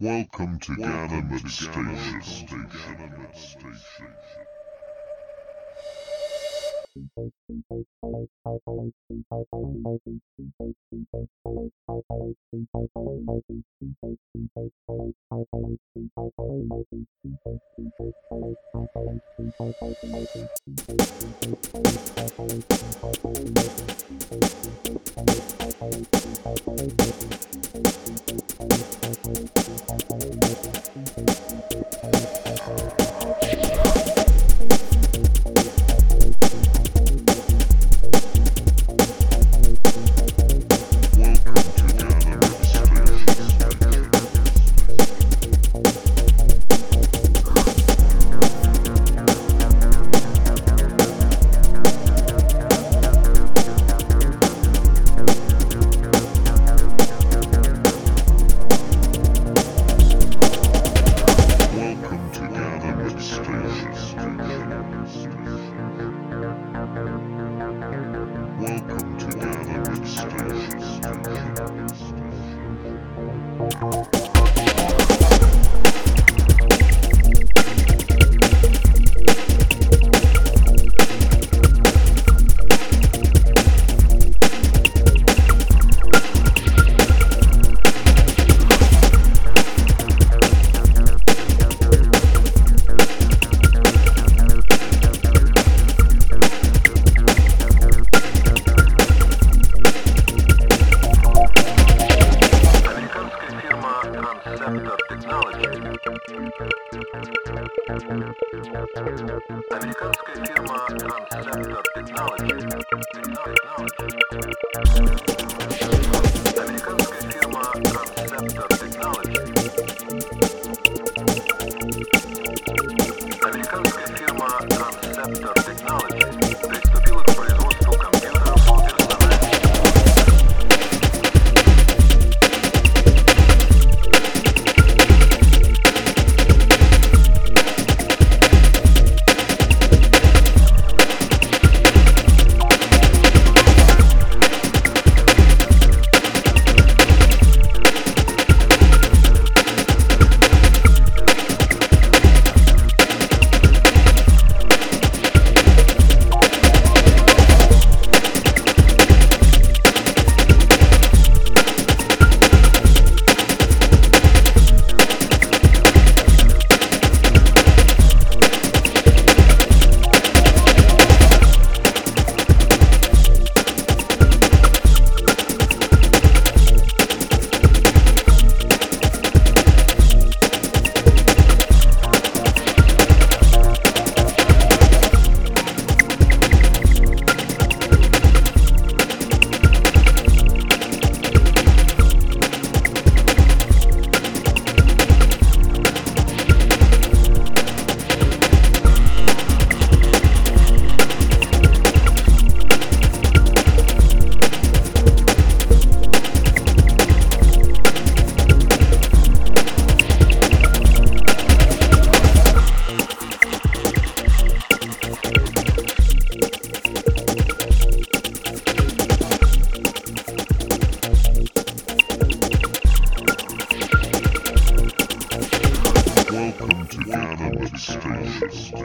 Welcome to Ganymede Station. Station. Welcome Ganymede Station. Американская фирма Transceptor Technology. Американская фирма Transceptor Technology. Американская фирма Transceptor Station.